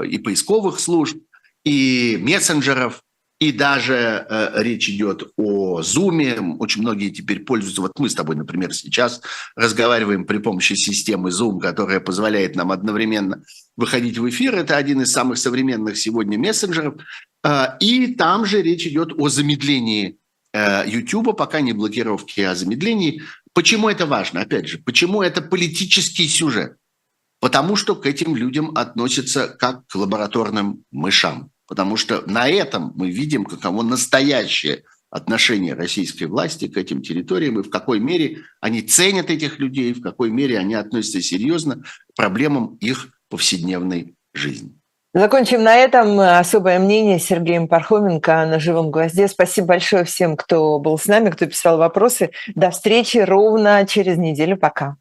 и поисковых служб, и мессенджеров, и даже э, речь идет о Zoom. Очень многие теперь пользуются. Вот мы с тобой, например, сейчас разговариваем при помощи системы Zoom, которая позволяет нам одновременно выходить в эфир. Это один из самых современных сегодня мессенджеров. Э, и там же речь идет о замедлении э, YouTube, пока не блокировки, а замедлении. Почему это важно? Опять же, почему это политический сюжет? Потому что к этим людям относятся как к лабораторным мышам потому что на этом мы видим, каково настоящее отношение российской власти к этим территориям и в какой мере они ценят этих людей, в какой мере они относятся серьезно к проблемам их повседневной жизни. Закончим на этом. Особое мнение Сергеем Пархоменко на «Живом гвозде». Спасибо большое всем, кто был с нами, кто писал вопросы. До встречи ровно через неделю. Пока.